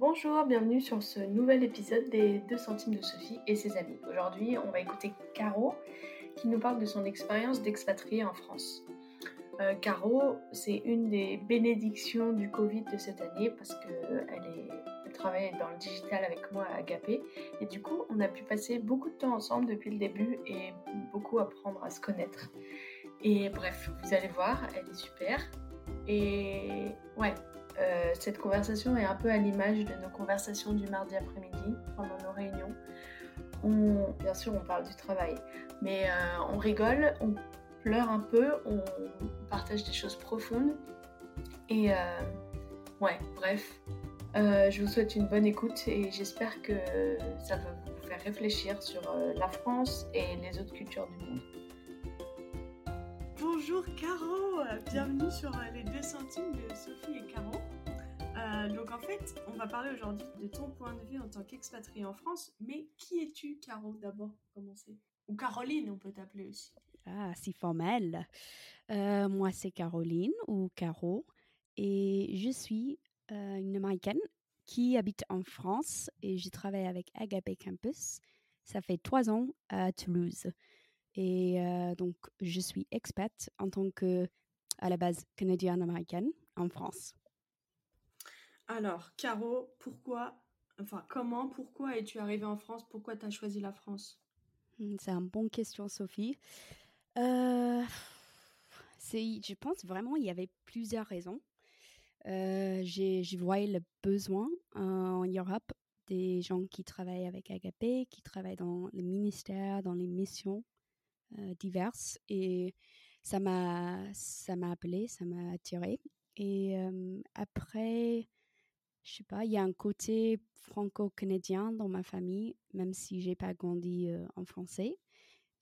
Bonjour, bienvenue sur ce nouvel épisode des 2 centimes de Sophie et ses amis. Aujourd'hui, on va écouter Caro qui nous parle de son expérience d'expatrié en France. Euh, Caro, c'est une des bénédictions du Covid de cette année parce qu'elle elle travaille dans le digital avec moi à Agapé et du coup, on a pu passer beaucoup de temps ensemble depuis le début et beaucoup apprendre à se connaître. Et bref, vous allez voir, elle est super. Et ouais, euh, cette conversation est un peu à l'image de nos conversations du mardi après-midi pendant nos réunions. On, bien sûr, on parle du travail, mais euh, on rigole, on pleure un peu, on partage des choses profondes. Et euh, ouais, bref, je vous souhaite une bonne écoute et j'espère que ça va vous faire réfléchir sur la France et les autres cultures du monde. Bonjour Caro, bienvenue sur les deux centimes de Sophie et Caro. Euh, donc en fait, on va parler aujourd'hui de ton point de vue en tant qu'expatrié en France, mais qui es-tu Caro d'abord commencer? Ou Caroline, on peut t'appeler aussi. Ah, si formel. Euh, moi, c'est Caroline ou Caro, et je suis euh, une Américaine qui habite en France et je travaille avec Agape Campus. Ça fait trois ans à Toulouse. Et donc, je suis expat en tant que, à la base, canadienne-américaine en France. Alors, Caro, pourquoi, enfin, comment, pourquoi es-tu arrivée en France? Pourquoi tu choisi la France? Hmm, C'est une bonne question, Sophie. Euh, je pense vraiment il y avait plusieurs raisons. Euh, j'ai voyais le besoin en Europe des gens qui travaillent avec Agapé, qui travaillent dans les ministères, dans les missions euh, diverses. Et ça m'a appelé, ça m'a attiré. Et euh, après, je sais pas, il y a un côté franco-canadien dans ma famille, même si j'ai pas grandi en français.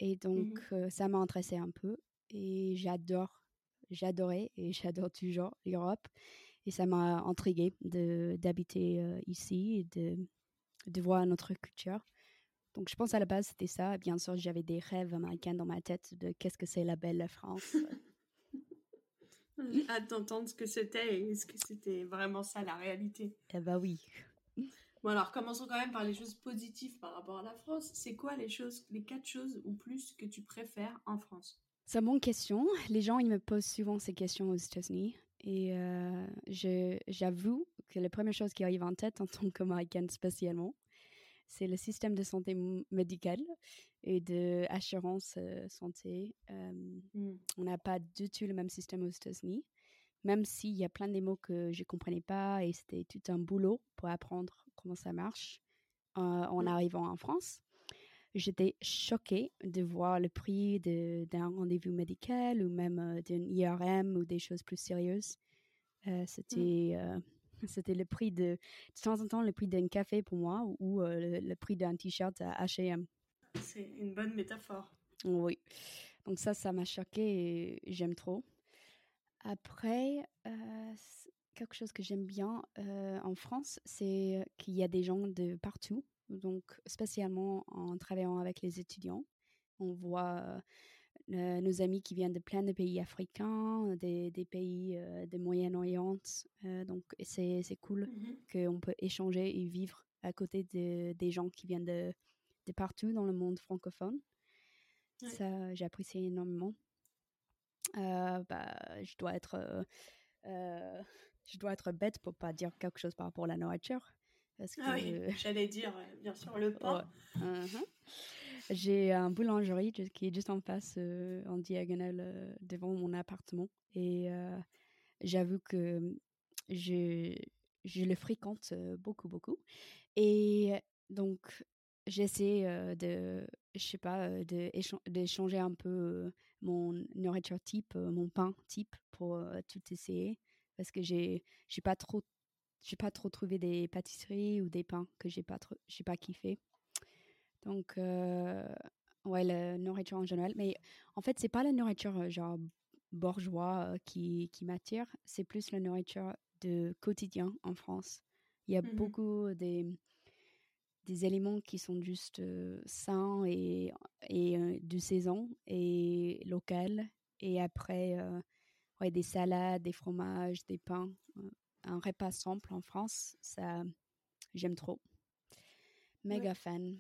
Et donc, mmh ça m'a intéressé un peu. Et j'adore, j'adorais et j'adore toujours l'Europe. Et ça m'a intriguée d'habiter ici et de, de voir notre culture. Donc, je pense à la base, c'était ça. Bien sûr, j'avais des rêves américains dans ma tête de qu'est-ce que c'est la belle France. hâte d'entendre ce que c'était et est-ce que c'était vraiment ça la réalité. Eh bah oui. Bon alors commençons quand même par les choses positives par rapport à la France. C'est quoi les choses, les quatre choses ou plus que tu préfères en France? C'est une bonne question. Les gens ils me posent souvent ces questions aux États-Unis et euh, j'avoue que la première chose qui arrive en tête en tant qu'américaine spécialement, c'est le système de santé médicale et de assurance santé. Mmh. On n'a pas du tout le même système aux États-Unis, même s'il y a plein de mots que je ne comprenais pas et c'était tout un boulot pour apprendre comment ça marche en mmh. arrivant en France. J'étais choquée de voir le prix d'un rendez-vous médical ou même euh, d'un IRM ou des choses plus sérieuses. Mmh. c'était c'était le prix de, de temps en temps, le prix d'un café pour moi ou, le, prix d'un t-shirt à H&M. C'est une bonne métaphore. Oui. Donc ça, ça m'a choqué et j'aime trop. Après, quelque chose que j'aime bien en France, c'est qu'il y a des gens de partout. Donc, spécialement en travaillant avec les étudiants, on voit euh, nos amis qui viennent de plein de pays africains, des, des pays euh, de Moyen-Orient. Euh, donc, c'est cool mmh qu'on peut échanger et vivre à côté de, des gens qui viennent de, de partout dans le monde francophone. Ça, j'apprécie énormément. bah, je dois être... je dois être bête pour pas dire quelque chose par rapport à la nourriture. Parce ah que... j'allais dire, bien sûr, le pain. Uh-huh. J'ai un boulangerie qui est juste en face, euh, en diagonale, euh, devant mon appartement. Et euh, j'avoue que je, je le fréquente beaucoup, beaucoup. Et donc, j'essaie de, je sais pas, d'échanger un peu mon nourriture type, mon pain type pour tout essayer. Parce que j'ai pas trop j'ai pas trop trouvé des pâtisseries ou des pains que j'ai pas trop, j'ai pas kiffé. Donc, ouais, la nourriture en général. Mais en fait, c'est pas la nourriture genre bourgeois qui, qui m'attire, c'est plus la nourriture de quotidien en France. Il y a mmh beaucoup des, des éléments qui sont juste sains et, et de saison et local. Et après, ouais, des salades, des fromages, des pains. un repas simple en France, ça, j'aime trop. Méga fan.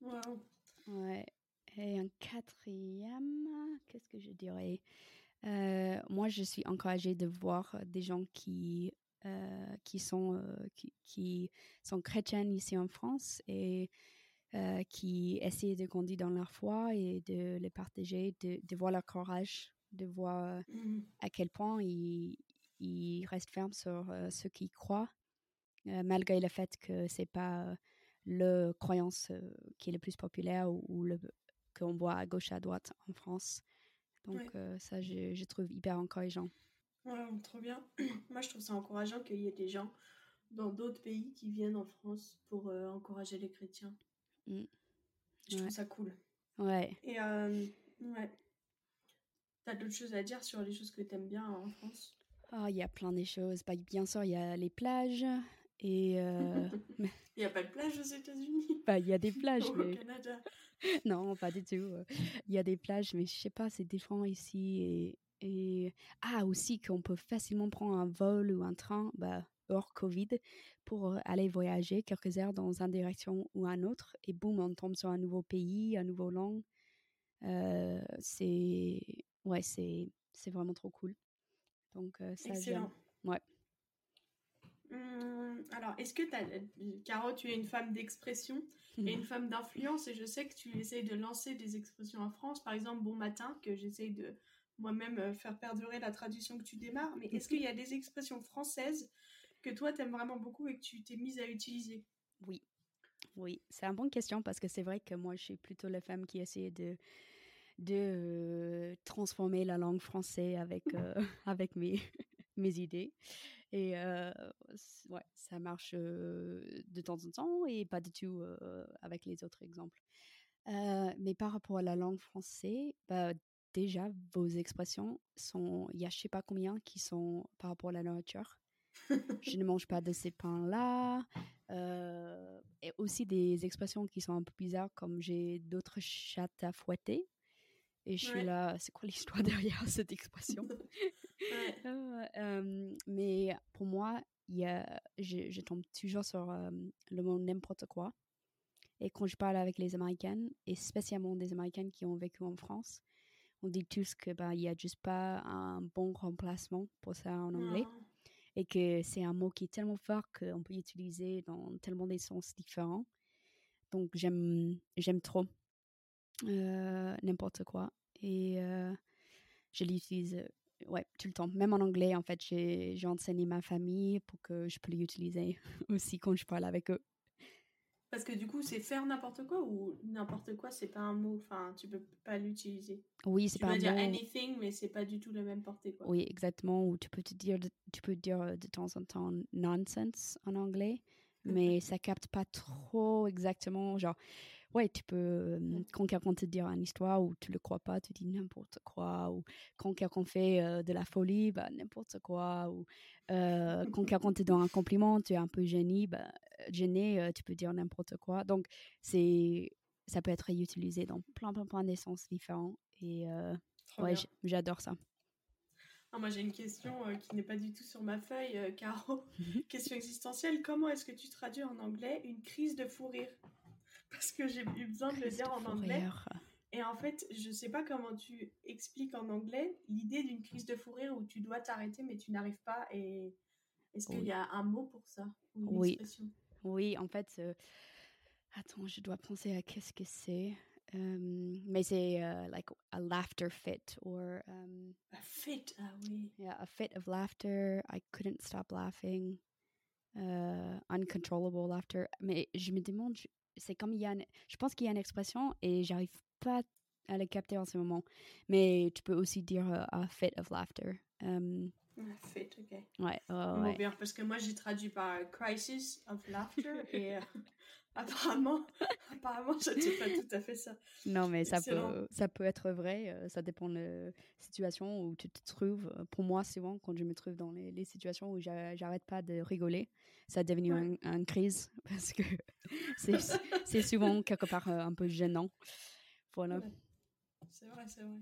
Wow. Ouais. Et un quatrième, qu'est-ce que je dirais? Moi, je suis encouragée de voir des gens qui, euh, qui, sont, euh, qui, qui, sont chrétiens ici en France et qui essaient de grandir dans leur foi et de les partager, de, de voir leur courage, de voir Mhm. à quel point ils, ils restent fermes sur ce qu'ils croient, malgré le fait que c'est pas le croyance qui est le plus populaire ou, ou le qu'on voit à gauche à droite en France. Donc Ouais. ça, je, je trouve hyper encourageant. Ouais, trop bien. Moi, je trouve ça encourageant qu'il y ait des gens dans d'autres pays qui viennent en France pour euh, encourager les chrétiens. Mm. Je Ouais. trouve ça cool. Ouais. Et euh, ouais. T'as d'autres choses à dire sur les choses que t'aimes bien en France? Ah, il y a plein de choses. Bah, bien sûr, il y a les plages et euh, Il n'y a pas de plage aux États-Unis? Bah, il y a des plages, au mais Canada. non, pas du tout. Il y a des plages, mais je sais pas, c'est différent ici. Et, et... Ah, aussi qu'on peut facilement prendre un vol ou un train bah, hors Covid pour aller voyager quelques heures dans une direction ou un autre. Et boum, on tombe sur un nouveau pays, un nouveau langue. Euh, c'est ouais, c'est vraiment trop cool. Donc euh, ça. Excellent. Ouais. Hum, alors, est-ce que t'as... Caro, tu es une femme d'expression et une femme d'influence et je sais que tu essayes de lancer des expressions en France. Par exemple, Bon Matin, que j'essaye de moi-même euh, faire perdurer la traduction que tu démarres. Mais est-ce qu'il y a des expressions françaises que toi, t'aimes vraiment beaucoup et que tu t'es mise à utiliser? Oui, oui, c'est une bonne question parce que c'est vrai que moi, je suis plutôt la femme qui essaie de, de euh, transformer la langue française avec, euh, avec mes, mes idées. Et euh, ouais, ça marche de temps en temps et pas du tout avec les autres exemples. Mais par rapport à la langue française, bah, déjà, vos expressions sont, il y a je sais pas combien qui sont par rapport à la nourriture. je ne mange pas de ces pains-là. Euh, et aussi des expressions qui sont un peu bizarres, comme j'ai d'autres chattes à fouetter. Et je suis là, c'est quoi l'histoire derrière cette expression? Ouais. Euh, euh, Mais pour moi, y a, je, je tombe toujours sur le mot n'importe quoi. Et quand je parle avec les Américaines, et spécialement des Américaines qui ont vécu en France, on dit tous que bah, il n'y a juste pas un bon remplacement pour ça en anglais Non. et que c'est un mot qui est tellement fort qu'on peut l'utiliser dans tellement des sens différents. Donc j'aime j'aime trop euh, n'importe quoi et euh, je l'utilise euh, ouais tout le temps. Même en anglais en fait j'ai enseigné ma famille pour que je peux l'utiliser aussi quand je parle avec eux. Parce que du coup, c'est faire n'importe quoi ou n'importe quoi, c'est pas un mot. Enfin, tu peux pas l'utiliser. Oui c'est Tu pas peux un dire mot. anything, mais c'est pas du tout la même portée, quoi. Oui exactement ou tu peux te dire tu peux dire de temps en temps nonsense en anglais mais ça capte pas trop exactement genre ouais tu peux euh, Mm. quand quelqu'un te dit une histoire ou tu le crois pas tu dis n'importe quoi ou quand quelqu'un fait euh, de la folie bah n'importe quoi ou euh, quand quelqu'un te donne un compliment tu es un peu gêné bah gêné tu peux dire n'importe quoi donc c'est ça peut être utilisé dans plein plein plein d'essences différents et ouais j'adore ça Ah, moi, j'ai une question euh, qui n'est pas du tout sur ma feuille, euh, Caro. Mhm. question existentielle. Comment est-ce que tu traduis en anglais une crise de fou rire? Parce que j'ai eu besoin de le dire en anglais. Et en fait, je sais pas comment tu expliques en anglais l'idée d'une crise de fou rire où tu dois t'arrêter mais tu n'arrives pas. Et est-ce qu'il y a un mot pour ça ou une Oui. expression? Oui, en fait, euh, attends, je dois penser à qu'est-ce que c'est. Mais c'est euh, like a laughter fit or um, Ah, fit, ah oui. yeah, a fit of laughter. I couldn't stop laughing. Uh, uncontrollable laughter. Mais je me demande, c'est comme il y a, une- je pense qu'il y a une expression et j'arrive pas à la capter en ce moment. Mais tu peux aussi dire euh, a fit of laughter. Um, Ah, fit, ok. ouais, ouais, Mot ouais. bien, parce que moi j'ai traduit par euh, crisis of laughter et apparemment, apparemment c'était pas tout à fait ça. Non, mais ça Excellent. peut, ça peut être vrai. euh, ça dépend de la situation où tu te trouves. Pour moi, souvent, quand je me trouve dans les, les situations où j'a- j'arrête pas de rigoler, ça est devenu Ouais. un, un crise parce que c'est souvent quelque part euh, un peu gênant. Voilà. Ouais. C'est vrai, c'est vrai.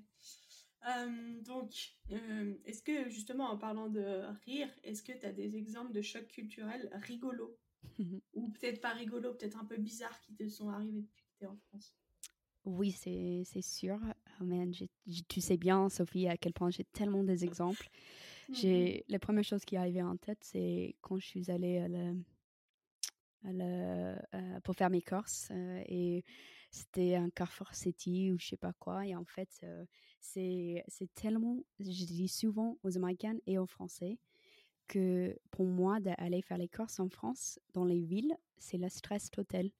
Euh, donc, euh, est-ce que justement en parlant de rire, est-ce que tu as des exemples de chocs culturels rigolos Ou peut-être pas rigolo, peut-être un peu bizarre qui te sont arrivés depuis que tu es en France? Oui, c'est sûr. Oh man, tu sais bien, Sophie, à quel point j'ai tellement des exemples. J'ai La première chose qui est arrivée en tête, c'est quand je suis allée à euh, pour faire mes courses et c'était un Carrefour City ou je sais pas quoi. Et en fait, c'est tellement, je dis souvent aux Américains et aux Français, que pour moi, d'aller faire les courses en France, dans les villes, c'est le stress total.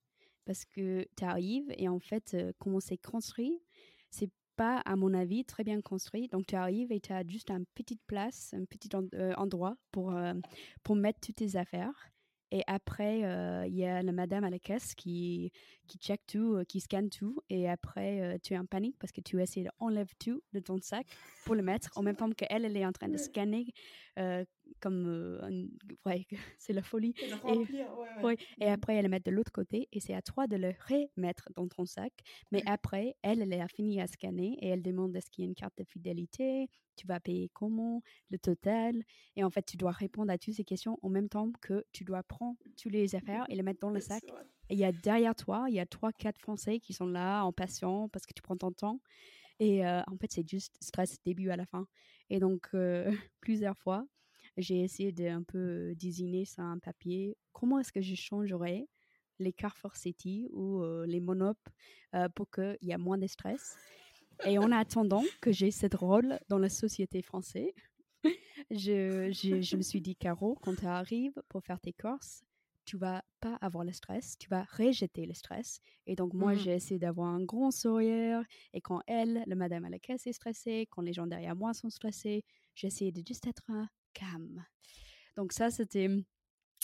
Parce que tu arrives et en fait, comment c'est construit, c'est pas, à mon avis, très bien construit. Donc, tu arrives et tu as juste une petite place, un petit endroit pour, pour mettre toutes tes affaires. Et après, euh, il y a la madame à la caisse qui, qui check tout, euh, qui scanne tout. Et après, euh, tu es en panique parce que tu essaies d'enlever tout de ton sac pour le mettre en même temps qu'elle, elle est en train de scanner comme ouais, c'est la folie. Et, remplir, et, ouais, et mmh. après, elle le met de l'autre côté et c'est à toi de le remettre dans ton sac. Mais après, elle, elle a fini à scanner et elle demande est-ce qu'il y a une carte de fidélité, tu vas payer comment, le total. Et en fait, tu dois répondre à toutes ces questions en même temps que tu dois prendre tous les affaires et les mettre dans le sac. Et il y a derrière toi, il y a trois, quatre Français qui sont là en patient parce que tu prends ton temps. Et euh, en fait, c'est juste stress début à la fin. Et donc, euh, plusieurs fois, j'ai essayé de un peu désigner sur un papier comment est-ce que je changerais les Carrefour City ou euh, les Monop pour qu'il y ait moins de stress? Et en attendant que j'ai cette rôle dans la société française, je, je, me suis dit, Caro, quand tu arrives pour faire tes courses, tu vas pas avoir le stress, tu vas rejeter le stress. Et donc, moi, mmh j'ai essayé d'avoir un grand sourire. Et quand elle, la madame à la caisse, est stressée, quand les gens derrière moi sont stressés, j'ai essayé de juste être Donc, ça, c'était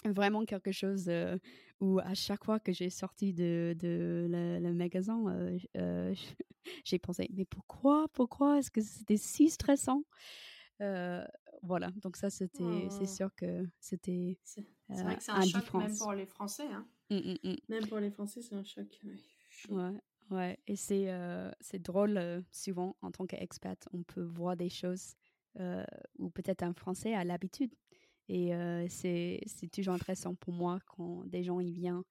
vraiment quelque chose euh, où à chaque fois que j'ai sorti de, de le, magasin, euh, euh, j'ai pensé, mais pourquoi, pourquoi est-ce que c'était si stressant? Voilà, donc ça, c'était, c'est oh. sûr que c'était C'est vrai que c'est un choc même pour les Français. Hein. Mmh, mmh, mmh. Même pour les Français, c'est un choc. Ouais. Ouais, et c'est c'est drôle, souvent, en tant qu'expat, on peut voir des choses où peut-être un Français a l'habitude et c'est toujours intéressant pour moi quand des gens ils viennent,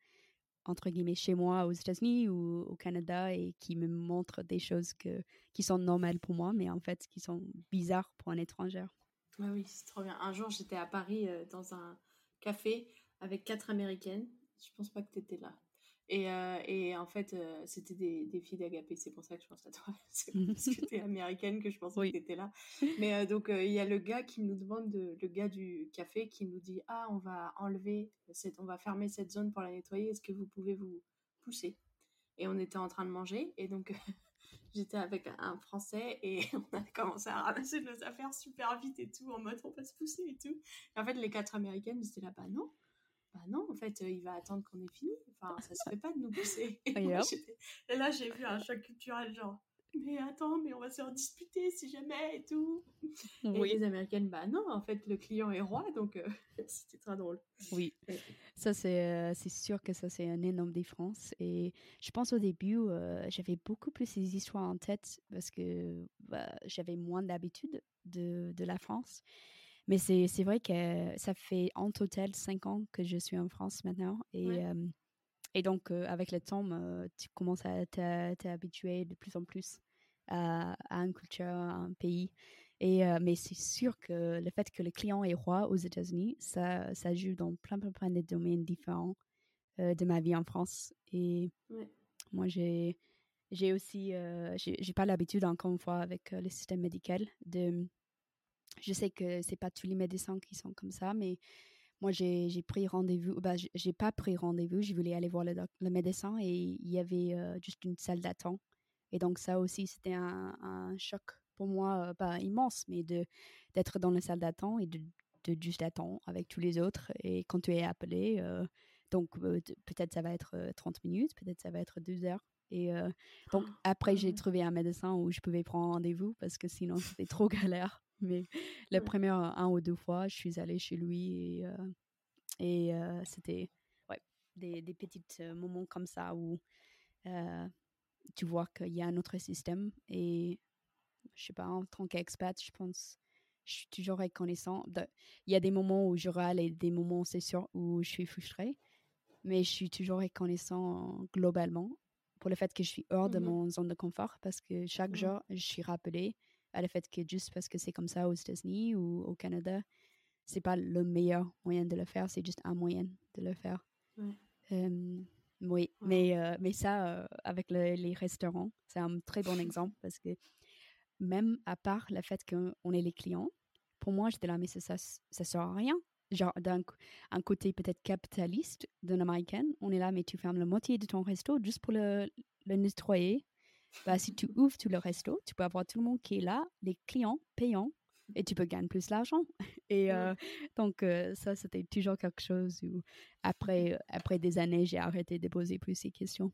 entre guillemets, chez moi aux États-Unis ou au Canada et qui me montrent des choses que, qui sont normales pour moi, mais en fait qui sont bizarres pour un étranger. Ouais, oui, c'est trop bien. Un jour, j'étais à Paris dans un café avec quatre Américaines. Je pense pas que tu étais là. Et, euh, et, en fait, euh, c'était des, des, filles d'Agapé, c'est pour ça que je pense à toi. C'est parce que tu es américaine que je pensais que tu étais là. Mais euh, donc, il y a le gars qui nous demande, de, le gars du café qui nous dit Ah, on va enlever, cette, on va fermer cette zone pour la nettoyer, est-ce que vous pouvez vous pousser Et on était en train de manger, et donc j'étais avec un Français, et on a commencé à ramasser nos affaires super vite et tout, en mode on va se pousser et tout. Et en fait, les quatre américaines, étaient là, bah non bah non, en fait, il va attendre qu'on ait fini. Enfin, ça se fait pas de nous pousser. Et, là, j'ai vu un choc culturel, genre, mais attends, mais on va se redisputer si jamais et tout. Oui. Et les Américaines, bah non, en fait, le client est roi, donc c'était très drôle. Oui, ça c'est c'est sûr que ça c'est un énorme différence. Et je pense au début, j'avais beaucoup plus ces histoires en tête parce que bah, j'avais moins d'habitude de, de la France. Mais c'est vrai que ça fait en total cinq ans que je suis en France maintenant. Et, et donc, avec le temps, tu commences à t'habituer de plus en plus à, à, une culture, à un pays. Et, mais c'est sûr que le fait que le client est roi aux États-Unis, ça, ça joue dans plein, plein, plein de domaines différents de ma vie en France. Et moi, j'ai j'ai aussi, j'ai pas l'habitude, encore une fois, avec le système médical, de je sais que c'est pas tous les médecins qui sont comme ça, mais moi j'ai pris rendez-vous. Bah, j'ai pas pris rendez-vous. Je voulais aller voir le, le médecin et il y avait euh, juste une salle d'attente. Et donc ça aussi c'était un, un, choc pour moi, pas euh, bah, immense, mais de d'être dans la salle d'attente et de, de, juste attendre avec tous les autres. Et quand tu es appelé, euh, donc peut-être ça va être 30 minutes, peut-être ça va être deux heures. Et donc après j'ai ah trouvé un médecin où je pouvais prendre rendez-vous parce que sinon c'était trop galère. Mais la première un ou deux fois, je suis allée chez lui et, euh, et euh, c'était ouais, des, des petits euh, moments comme ça où tu vois qu'il y a un autre système. Et je sais pas, en tant qu'expat, je pense, je suis toujours reconnaissant. Il y a des moments où je râle et des moments, c'est sûr, où je suis frustrée. mais je suis toujours reconnaissant globalement pour le fait que je suis hors de Mhm. mon zone de confort parce que chaque jour, je suis rappelée à le fait que juste parce que c'est comme ça aux États-Unis ou au Canada, c'est pas le meilleur moyen de le faire, c'est juste un moyen de le faire. Ouais. Euh, oui, mais, euh, mais ça, euh, avec le- les restaurants, c'est un très bon exemple parce que même à part le fait qu'on est les clients, pour moi, j'étais là, mais ça, ça, ça sert à rien. Genre, d'un un côté peut-être capitaliste d'une américaine, on est là, mais tu fermes la moitié de ton resto juste pour le, le nettoyer. Bah, si tu ouvres tout le resto, tu peux avoir tout le monde qui est là, les clients payants, et tu peux gagner plus d'argent. Et euh, donc, euh, ça, c'était toujours quelque chose où, après, après des années, j'ai arrêté de poser plus ces questions.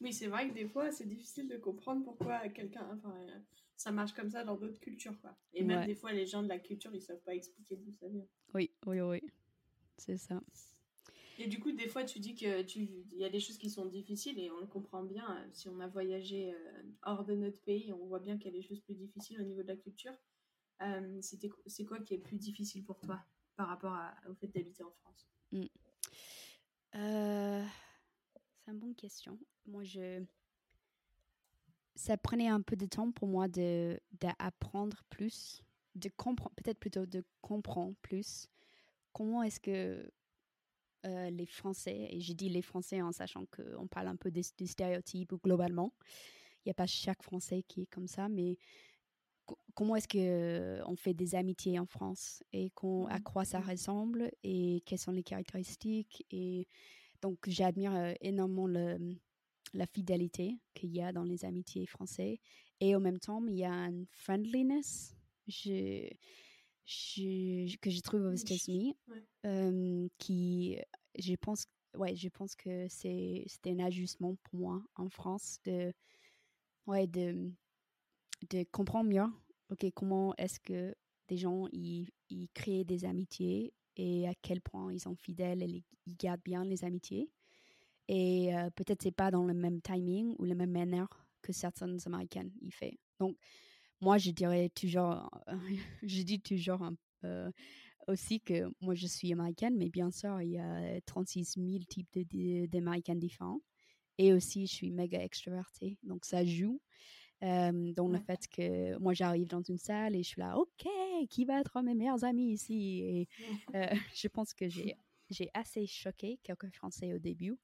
Oui, c'est vrai que des fois, c'est difficile de comprendre pourquoi quelqu'un. Enfin, euh, ça marche comme ça dans d'autres cultures, quoi. Et même Ouais. des fois, les gens de la culture, ils savent pas expliquer d'où ça vient. Oui, oui, oui. C'est ça. Et du coup, des fois, tu dis que tu, il y a des choses qui sont difficiles et on le comprend bien. Si on a voyagé euh, hors de notre pays, on voit bien qu'il y a des choses plus difficiles au niveau de la culture. Euh, c'était, c'est quoi qui est plus difficile pour toi par rapport au fait d'habiter en France? Euh, c'est une bonne question. Moi, je... Ça prenait un peu de temps pour moi de d'apprendre plus, de comprendre, peut-être plutôt de comprendre plus comment est-ce que euh, les Français, et j'ai dit les Français en sachant qu'on parle un peu des, des stéréotypes ou globalement, il n'y a pas chaque Français qui est comme ça, mais co- comment est-ce que on fait des amitiés en France et qu'on, à Mhm. quoi ça Mhm. ressemble et quelles sont les caractéristiques et donc j'admire euh, énormément le, la fidélité qu'il y a dans les amitiés français et en même temps il y a une friendliness je, je- que je trouve aux États-Unis ouais. euh, qui je pense ouais je pense que c'est c'était un ajustement pour moi en France de ouais de de comprendre mieux ok comment est-ce que des gens ils, créent des amitiés et à quel point ils sont fidèles et ils gardent bien les amitiés. Et euh, peut-être c'est pas dans le même timing ou la même manière que certaines américaines y fait. Donc moi je dirais toujours je dis toujours aussi que moi je suis américaine mais bien sûr il y a 36 000 types de- de- d'américaines différents. Et aussi je suis méga extravertie donc ça joue. Euh, dans le fait que moi j'arrive dans une salle et je suis là ok qui va être mes meilleurs amis ici? et euh, je pense que j'ai j'ai assez choqué quelques Français au début,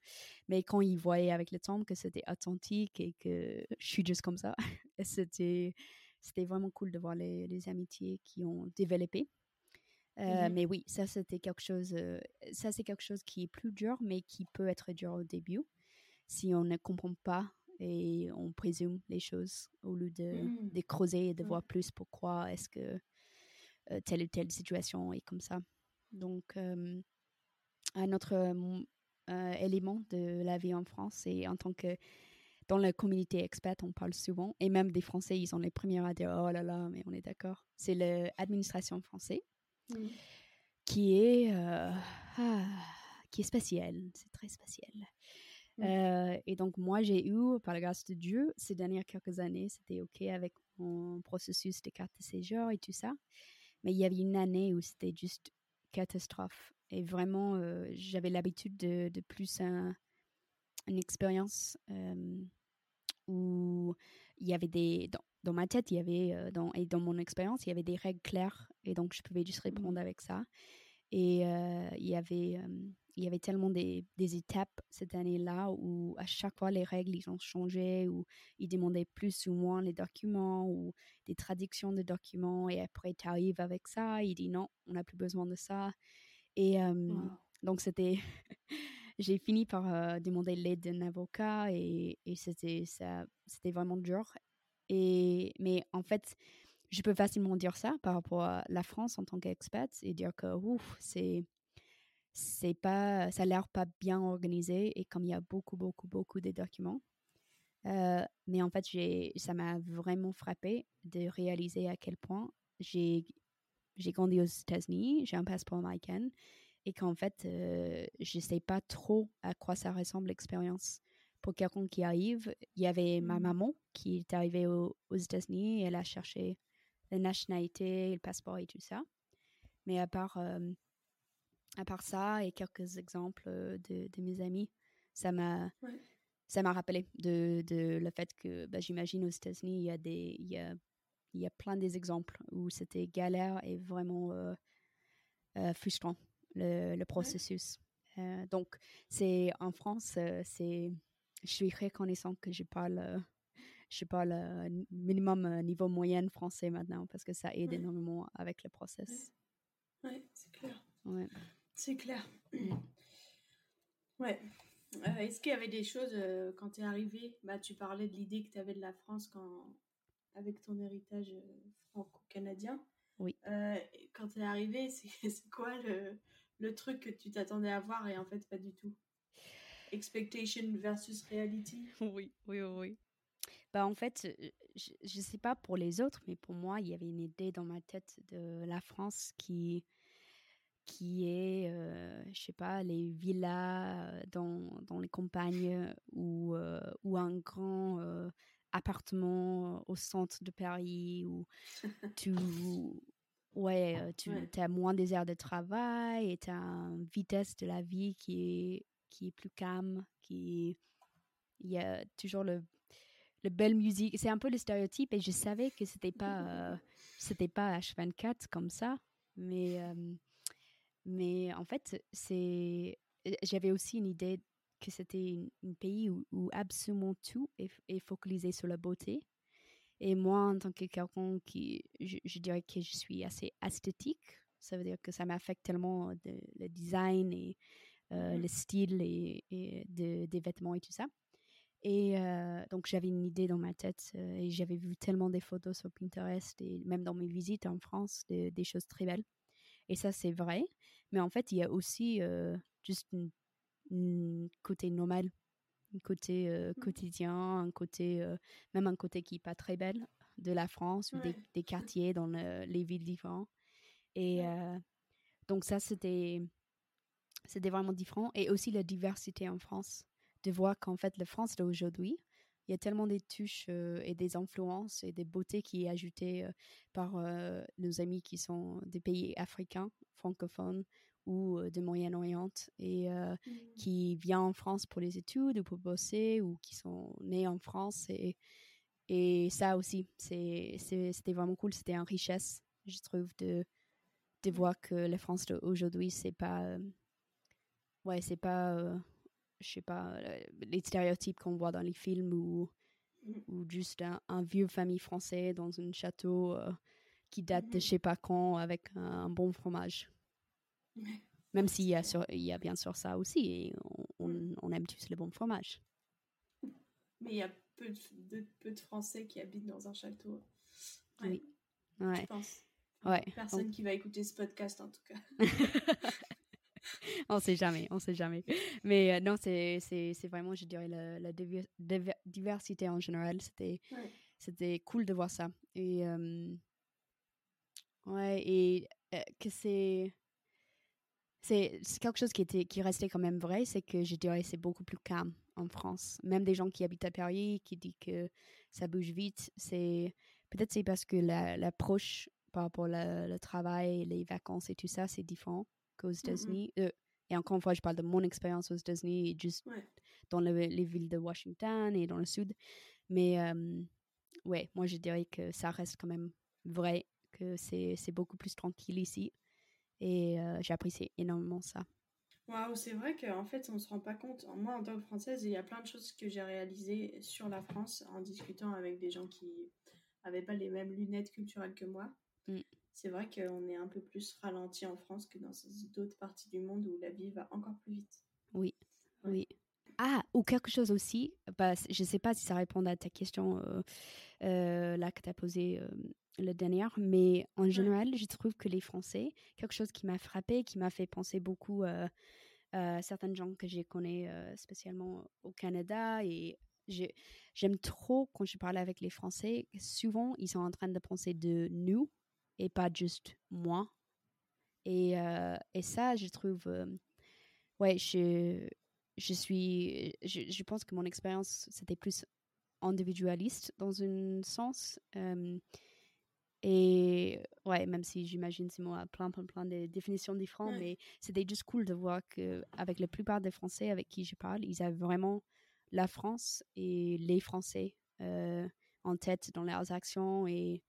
mais quand ils voyaient avec le temps que c'était authentique et que je suis juste comme ça, c'était c'était vraiment cool de voir les, les amitiés qui ont développé. Euh, Mhm. Mais oui, ça c'était quelque chose, euh, ça c'est quelque chose qui est plus dur, mais qui peut être dur au début si on ne comprend pas et on présume les choses au lieu de, de creuser et de voir plus pourquoi est-ce que euh, telle ou telle situation est comme ça. Donc, euh, un autre euh, euh, élément de la vie en France, c'est en tant que dans la communauté expat, on parle souvent, et même des Français, ils sont les premiers à dire oh là là, mais on est d'accord. C'est l'administration française Mhm. qui est euh, ah, qui est spécial, c'est très spécial. Mm. Euh, et donc moi j'ai eu, par la grâce de Dieu, ces dernières quelques années, c'était ok avec mon processus de carte de séjour et tout ça, mais il y avait une année où c'était juste catastrophe. Et vraiment, euh, j'avais l'habitude de, de plus un- une expérience euh, où il y avait des dans, dans ma tête, il y avait euh, dans, et dans mon expérience, il y avait des règles claires et donc je pouvais juste répondre avec ça. Et euh, il y avait euh, il y avait tellement des, des étapes cette année-là où à chaque fois les règles ils ont changé ou ils demandaient plus ou moins les documents ou des traductions de documents et après tu arrives avec ça, il dit non, on n'a plus besoin de ça. Et euh, Wow. donc c'était j'ai fini par euh, demander l'aide d'un avocat et, et c'était ça c'était vraiment dur mais en fait je peux facilement dire ça par rapport à la France en tant qu'expat et dire que ouf c'est c'est pas ça a l'air pas bien organisé et comme il y a beaucoup beaucoup beaucoup de documents euh, mais en fait j'ai ça m'a vraiment frappé de réaliser à quel point j'ai j'ai grandi aux États-Unis j'ai un passeport américain et qu'en fait, euh, je sais pas trop à quoi ça ressemble l'expérience. Pour quelqu'un qui arrive, il y avait ma Mhm. maman qui est arrivée au- aux États-Unis, elle a cherché la nationalité, le passeport et tout ça. Mais à part, euh, à part ça et quelques exemples de, de mes amis, ça m'a ça m'a rappelé de, de, le fait que bah, j'imagine aux États-Unis, il y a des il y a, il y a plein des exemples où c'était galère et vraiment frustrant le, le processus. donc c'est en France, c'est je suis reconnaissante que je parle je parle minimum niveau moyenne français maintenant parce que ça aide énormément avec le process. Ouais, c'est clair. Ouais. C'est clair. Mm. Ouais. Euh, est-ce qu'il y avait des choses euh, quand tu es arrivé bah, Tu parlais de l'idée que tu avais de la France quand, avec ton héritage euh, franco-canadien. Oui. quand tu es arrivé, c'est quoi le, le, truc que tu t'attendais à voir et en fait pas du tout? Expectation versus reality Oui, oui, oui. Bah, en fait, je ne sais pas pour les autres, mais pour moi, il y avait une idée dans ma tête de la France qui, qui est, euh, je sais pas, les villas dans, dans les campagnes ou, ou un grand appartement au centre de Paris où tu, ouais, tu as moins des heures de travail et tu as une vitesse de la vie qui est, qui est plus calme, qui il y a toujours le le belle musique. C'est un peu le stéréotype et je savais que c'était pas c'était pas H24 comme ça, mais euh, mais en fait c'est j'avais aussi une idée que c'était un pays où, absolument tout est, focalisé sur la beauté. Et moi, en tant que quelqu'un qui, je, dirais que je suis assez esthétique, ça veut dire que ça m'affecte tellement le design et euh, le style et, et des vêtements et tout ça. Et euh, donc, j'avais une idée dans ma tête euh, et j'avais vu tellement des photos sur Pinterest et même dans mes visites en France, des choses très belles. Et ça, c'est vrai. Mais en fait, il y a aussi juste un côté normal, un côté mmh. quotidien, un côté, même un côté qui n'est pas très belle de la France ou des, des, quartiers dans les villes différentes. Et donc, ça, c'était c'était vraiment différent. Et aussi la diversité en France de voir qu'en fait, la France d'aujourd'hui, il y a tellement des touches euh, et des influences et des beautés qui est ajoutées euh, par euh, nos amis qui sont des pays africains, francophones ou de Moyen-Orient et mmh. qui viennent en France pour les études ou pour bosser ou qui sont nés en France. Et, et ça aussi, c'était vraiment cool. C'était une richesse, je trouve, de, de mmh. voir que la France d'aujourd'hui, c'est pas... ouais, c'est pas je sais pas, euh, les stéréotypes qu'on voit dans les films ou, mm. ou juste un, vieux famille français dans un château euh, qui date de mm-hmm. je sais pas quand avec un, bon fromage. Même s'il y, a il y a bien sûr ça aussi, et on, mm. on, aime tous le bon fromage. Mais il y a peu de, peu de Français qui habitent dans un château. Oui. Ouais. Je pense. Ouais. Personne qui va écouter ce podcast en tout cas. on sait jamais, on sait jamais. Mais euh, non, c'est vraiment, je dirais, la, la diversité en général. C'était c'était cool de voir ça. Et, euh, ouais, et euh, que c'est. C'est quelque chose qui, était, qui restait quand même vrai, c'est que je dirais c'est beaucoup plus calme en France. Même des gens qui habitent à Paris, qui disent que ça bouge vite, c'est peut-être c'est parce que l'approche par rapport au travail, les vacances et tout ça, c'est différent qu'aux États-Unis. Euh, et encore une fois, je parle de mon expérience aux États-Unis, juste dans les villes de Washington et dans le sud. Mais euh, ouais, moi je dirais que ça reste quand même vrai, que c'est beaucoup plus tranquille ici. Et euh, j'apprécie énormément ça. Waouh, c'est vrai qu'en fait, on ne se rend pas compte. Moi, en tant que Française, il y a plein de choses que j'ai réalisées sur la France en discutant avec des gens qui n'avaient pas les mêmes lunettes culturelles que moi. Mmh c'est vrai qu'on est un peu plus ralenti en France que dans d'autres parties du monde où la vie va encore plus vite. Oui, oui. Ah, ou quelque chose aussi, bah, je ne sais pas si ça répond à ta question euh, euh, là que tu as posée euh, la dernière, mais en général, je trouve que les Français, quelque chose qui m'a frappé, qui m'a fait penser beaucoup à certaines gens que je connais spécialement au Canada et j'aime trop quand je parle avec les Français, souvent ils sont en train de penser de nous et pas juste moi. Et, euh, et ça, je trouve, euh, ouais, je, je suis, je, je pense que mon expérience, c'était plus individualiste dans un sens. Euh, Et ouais, même si j'imagine c'est moi plein, plein, plein de définitions différentes, mais c'était juste cool de voir que avec la plupart des Français avec qui je parle, ils avaient vraiment la France et les Français euh, en tête dans leurs actions et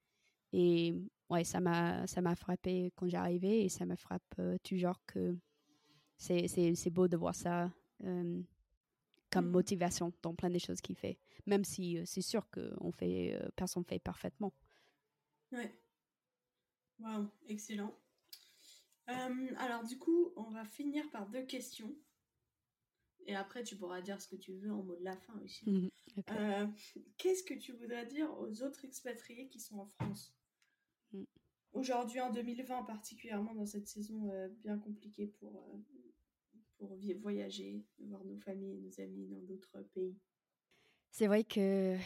et ouais, ça m'a ça m'a frappé quand j'arrivais et ça me frappe euh, toujours que c'est c'est beau de voir ça euh, comme mmh. motivation dans plein des choses qu'il fait, même si c'est sûr que on fait personne fait parfaitement. Ouais. Waouh, excellent. Euh, alors du coup, on va finir par deux questions. Et après, tu pourras dire ce que tu veux en mot de la fin aussi. Euh, qu'est-ce que tu voudrais dire aux autres expatriés qui sont en France? Mm. Aujourd'hui, en 2020, particulièrement dans cette saison euh, bien compliquée pour, pour voyager, voir nos familles et nos amis dans d'autres pays. C'est vrai que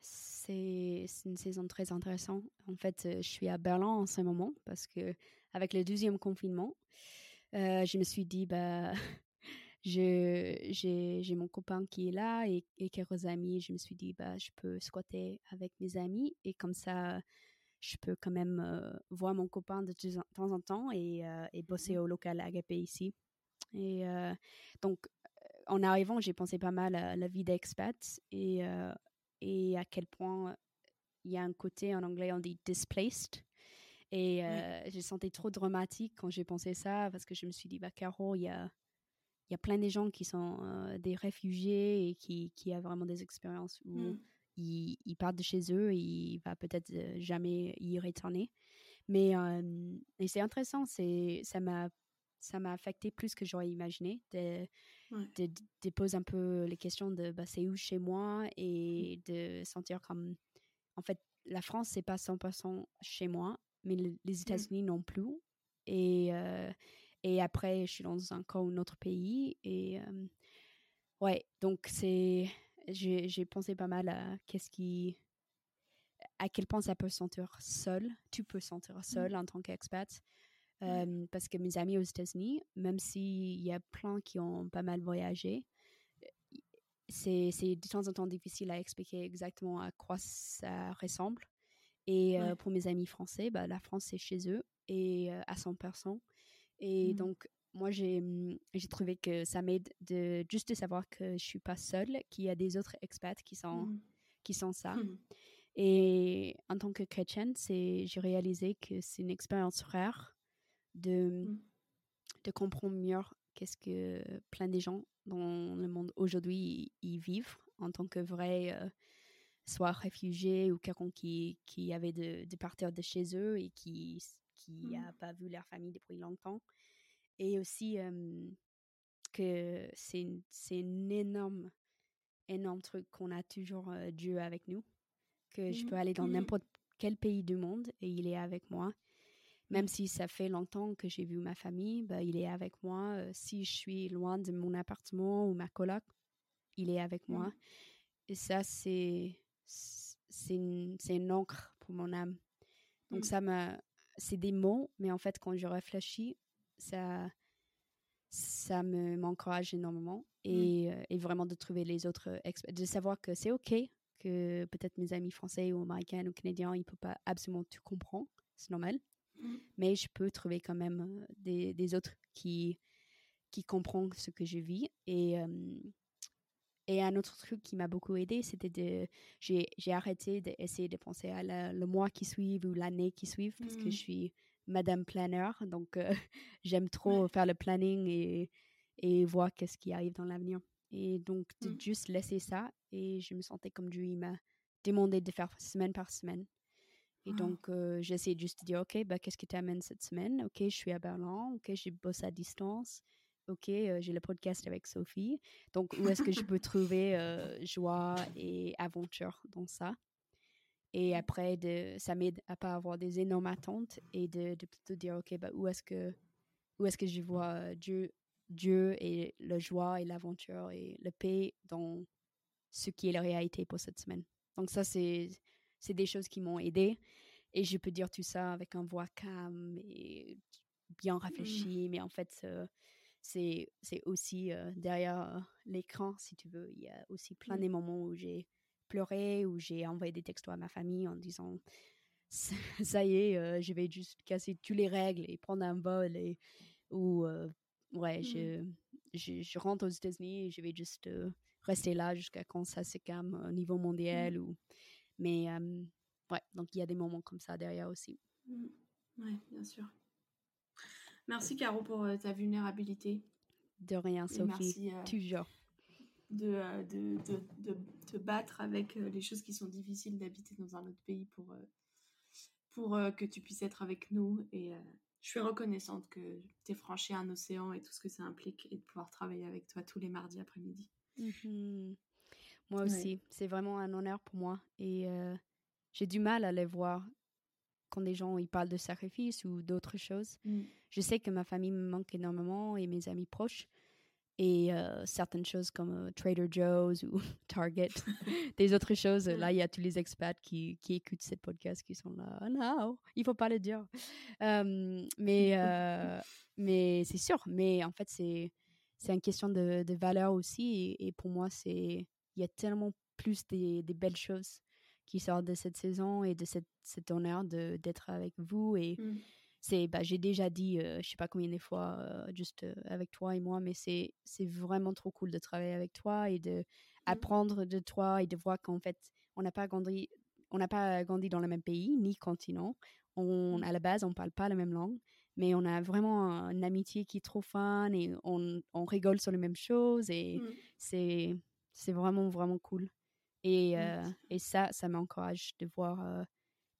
c'est une saison très intéressante. En fait, euh, je suis à Berlin en ce moment parce que avec le deuxième confinement, euh, je me suis dit, bah, j'ai mon copain qui est là et, quelques amis. Je me suis dit, bah, je peux squatter avec mes amis et comme ça, je peux quand même euh, voir mon copain de temps en temps et, et bosser au local Agapé ici. Et donc, en arrivant, j'ai pensé pas mal à la vie d'expat et et à quel point il y a un côté en anglais on dit displaced et euh, j'ai senti trop dramatique quand j'ai pensé ça parce que je me suis dit bah Caro il y a y a plein de gens qui sont des réfugiés et qui qui a vraiment des expériences où mm. Ils, partent de chez eux et il va peut-être euh, jamais y retourner. Mais c'est intéressant c'est ça m'a ça m'a affecté plus que j'aurais imaginé de, de, poser un peu les questions de bah, c'est où chez moi et de sentir comme en fait la France c'est pas 100% chez moi mais les mmh. États-Unis non plus et euh, et après je suis dans encore un autre pays et euh, ouais donc c'est j'ai pensé pas mal à qu'est-ce qui à quel point ça peut se sentir seul tu peux se sentir mmh. seul en tant qu'expat parce que mes amis aux États-Unis, même s'il y a plein qui ont pas mal voyagé, c'est de temps en temps difficile à expliquer exactement à quoi ça ressemble. Et pour mes amis français, bah, la France, c'est chez eux et à 100%. Et mmh. donc, moi, mmh, j'ai trouvé que ça m'aide de juste de savoir que je suis pas seule, qu'il y a des autres expats qui sont, mmh. qui sont ça. Et en tant que chrétienne, j'ai réalisé que c'est une expérience rare de, mmh. de comprendre mieux qu'est-ce que plein de gens dans le monde aujourd'hui y, vivent en tant que vrais, euh, soit réfugiés ou quelqu'un qui, qui avait de, de, partir de chez eux et qui qui n'a mmh. pas vu leur famille depuis longtemps. Et aussi que c'est un énorme, énorme truc qu'on a toujours euh, Dieu avec nous. Que je peux mmh. aller dans n'importe quel pays du monde et il est avec moi. Même si ça fait longtemps que j'ai vu ma famille, bah, il est avec moi. Euh, si je suis loin de mon appartement ou ma coloc, il est avec moi. Mmh. Et ça, c'est c'est une, une, encre pour mon âme. Donc mmh. ça m'a c'est des mots, mais en fait quand je réfléchis, ça ça me m'encourage énormément mmh. et, euh, et, vraiment de trouver les autres de savoir que c'est ok que peut-être mes amis français ou américains ou canadiens ils peuvent pas absolument tout comprendre, c'est normal. Mmh. Mais je peux trouver quand même des, des, autres qui, qui comprennent ce que je vis. Et, et un autre truc qui m'a beaucoup aidé, c'était de. J'ai arrêté d'essayer de penser à le mois qui suit ou l'année qui suit parce que je mmh. suis Madame Planner. Donc, j'aime trop faire le planning et, et voir qu'est-ce qui arrive dans l'avenir. Et donc, de mmh. juste laisser ça. Et je me sentais comme lui m'a demandé de faire semaine par semaine. Et ah. donc, euh, j'essaie juste de dire, OK, bah, qu'est-ce qui t'amène cette semaine? OK, je suis à Berlin. OK, j'ai bossé à distance. OK, euh, j'ai le podcast avec Sophie. Donc, où est-ce que je peux trouver joie et aventure dans ça? Et après, de, ça m'aide à pas avoir des énormes attentes et de, de plutôt dire, OK, bah, où est-ce que, où est-ce que je vois Dieu, Dieu et la joie et l'aventure et le paix dans ce qui est la réalité pour cette semaine. Donc, ça, c'est c'est des choses qui m'ont aidé. Et je peux dire tout ça avec un voix calme et bien mmh. réfléchi. Mais en fait, euh, c'est aussi euh, derrière euh, l'écran, si tu veux. Il y a aussi plein mmh. de moments où j'ai pleuré, où j'ai envoyé des textos à ma famille en disant ça y est, je vais juste casser toutes les règles et prendre un vol et ou ouais, mmh. je, je, rentre aux États-Unis et je vais juste rester là jusqu'à quand ça se calme au niveau mmh. mondial ou mais ouais, donc il y a des moments comme ça derrière aussi. Mmh. Ouais, bien sûr. Merci Caro pour ta vulnérabilité. De rien, Sophie. merci, toujours. De, de, de, battre avec les choses qui sont difficiles d'habiter dans un autre pays pour, pour que tu puisses être avec nous. Et je suis reconnaissante que tu aies franchi un océan et tout ce que ça implique et de pouvoir travailler avec toi tous les mardis après-midi. Mmh moi aussi, c'est vraiment un honneur pour moi. Et j'ai du mal à les voir quand des gens ils parlent de sacrifice ou d'autres choses. Mmh. Je sais que ma famille me manque énormément et mes amis proches. Et certaines choses comme Trader Joe's ou Target, des autres choses. Là, il y a tous les expats qui, qui écoutent cette podcast qui sont là. Oh non, il faut pas le dire. mais mais c'est sûr. Mais en fait, c'est c'est une question de, de valeur aussi. Et, pour moi, c'est il y a tellement plus des, des, belles choses qui sortent de cette saison et de cette, cet honneur d'être avec vous. Et mmh c'est bah, j'ai déjà dit je je sais pas combien de fois juste avec toi et moi mais c'est c'est vraiment trop cool de travailler avec toi et de mmh. apprendre de toi et de voir qu'en fait on n'a pas grandi on n'a pas grandi dans le même pays ni continent on mmh. à la base on parle pas la même langue mais on a vraiment une amitié qui est trop fun et on, on rigole sur les mêmes choses et mmh. c'est c'est vraiment vraiment cool et, et ça ça m'encourage de voir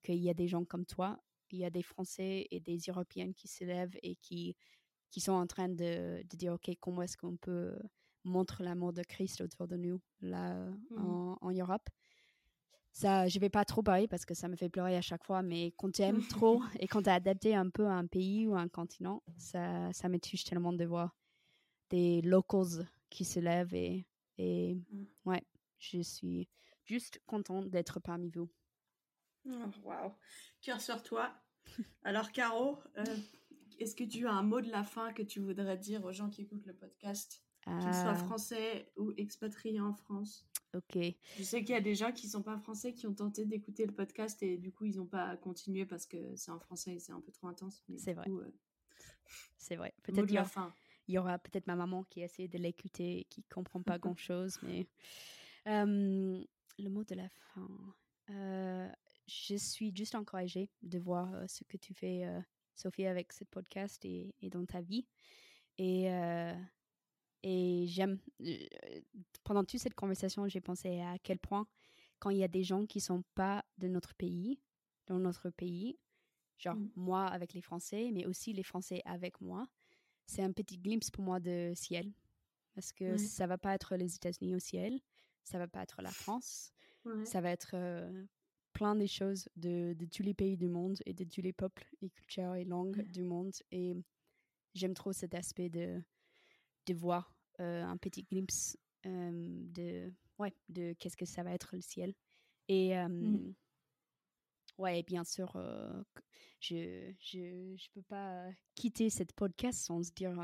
qu'il y a des gens comme toi il y a des Français et des Européennes qui s'élèvent et qui, qui sont en train de, de dire, OK, comment est-ce qu'on peut montrer l'amour de Christ autour de nous, là, mmh. en, en, Europe? Ça, je vais pas trop parler parce que ça me fait pleurer à chaque fois, mais quand tu aimes trop et quand tu as adapté un peu à un pays ou à un continent, ça, ça me touche tellement de voir des locals qui se lèvent et, et mmh. ouais, je suis juste contente d'être parmi vous. Oh, wow. Cœur sur toi. Alors, Caro, euh, est-ce que tu as un mot de la fin que tu voudrais dire aux gens qui écoutent le podcast, qu'ils soient ah. français ou expatriés en France Ok. Je sais qu'il y a des gens qui sont pas français qui ont tenté d'écouter le podcast et du coup ils n'ont pas continué parce que c'est en français et c'est un peu trop intense. C'est vrai. Euh, c'est vrai. Peut-être il, y aura peut-être ma maman qui essaie de l'écouter et qui comprend pas grand chose, mais euh, le mot de la fin je suis juste encouragée de voir ce que tu fais, Sophie, avec ce podcast et, et dans ta vie. Et, et j'aime, pendant toute cette conversation, j'ai pensé à quel point, quand il y a des gens qui sont pas de notre pays, dans notre pays, genre mmh. moi avec les Français, mais aussi les Français avec moi, c'est un petit glimpse pour moi de ciel. Parce que ça va pas être les États-Unis au ciel, ça va pas être la France, ça va être plein des choses de, de, tous les pays du monde et de tous les peuples et cultures et langues du monde. Et j'aime trop cet aspect de, de voir euh, un petit glimpse euh, de, ouais, de qu'est-ce que ça va être le ciel. Et mmh. ouais, bien sûr, je je, je peux pas quitter cette podcast sans se dire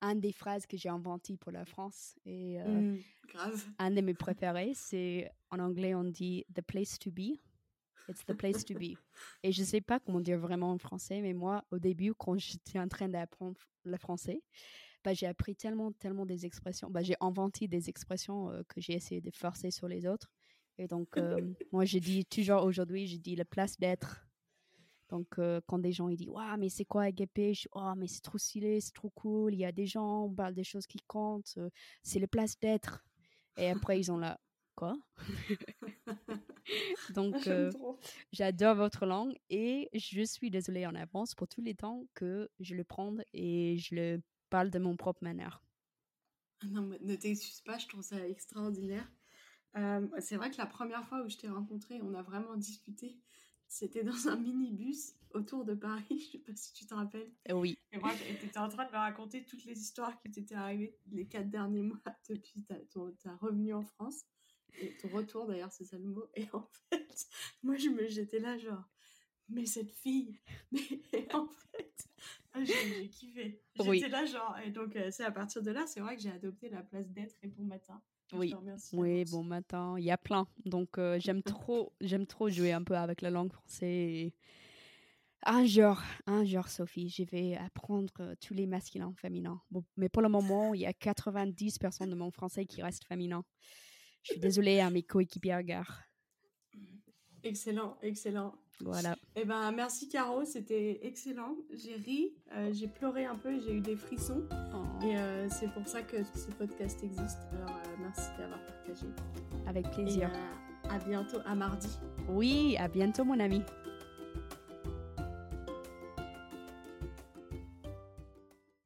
un des phrases que j'ai inventé pour la France. Et mmh, grave. un de mes préférés, c'est en anglais, on dit The place to be. It's the place to be. Et je sais pas comment dire vraiment en français, mais moi, au début, quand j'étais en train d'apprendre le français, bah, j'ai appris tellement, tellement des expressions. Bah, j'ai inventé des expressions euh, que j'ai essayé de forcer sur les autres. Et donc, euh, moi, je dis toujours aujourd'hui, je dis la place d'être. Donc, euh, quand des gens ils disent, waouh, mais c'est quoi AGP Je dis, oh, mais c'est trop stylé, c'est trop cool. Il y a des gens, on parle des choses qui comptent. c'est la place d'être. Et après, ils ont là, quoi? Donc, euh, j'adore votre langue et je suis désolée en avance pour tous les temps que je le prends et je le parle de mon propre manière. Ah non, mais ne t'excuse pas, je trouve ça extraordinaire. Euh, c'est vrai que la première fois où je t'ai rencontré, on a vraiment discuté. C'était dans un minibus autour de Paris, je sais pas si tu te rappelles. Oui. Et moi, tu étais en train de me raconter toutes les histoires qui t'étaient arrivées les quatre derniers mois depuis ta, ta revenue en France et ton retour d'ailleurs, c'est ça le mot. Et en fait, moi je me j'étais là genre, mais cette fille, mais en fait, j'ai kiffé. J'étais là, genre, et donc c'est à partir de là, c'est vrai que j'ai adopté la place d'être et bon matin. Oui, oui bon matin. Il y a plein. Donc j'aime trop, j'aime trop jouer un peu avec la langue française. Un jour, un jour, Sophie, je vais apprendre tous les masculins féminins. Bon, mais pour le moment, il y a 90% de mon français qui reste féminin. Je suis désolée à mes coéquipiers à gare. Excellent, excellent. Voilà. Eh ben, merci Caro, c'était excellent. J'ai ri, euh, j'ai pleuré un peu, j'ai eu des frissons. Oh. Et euh, c'est pour ça que ce podcast existe. Alors, euh, merci d'avoir partagé. Avec plaisir. à bientôt, à mardi. Oui, à bientôt, mon ami.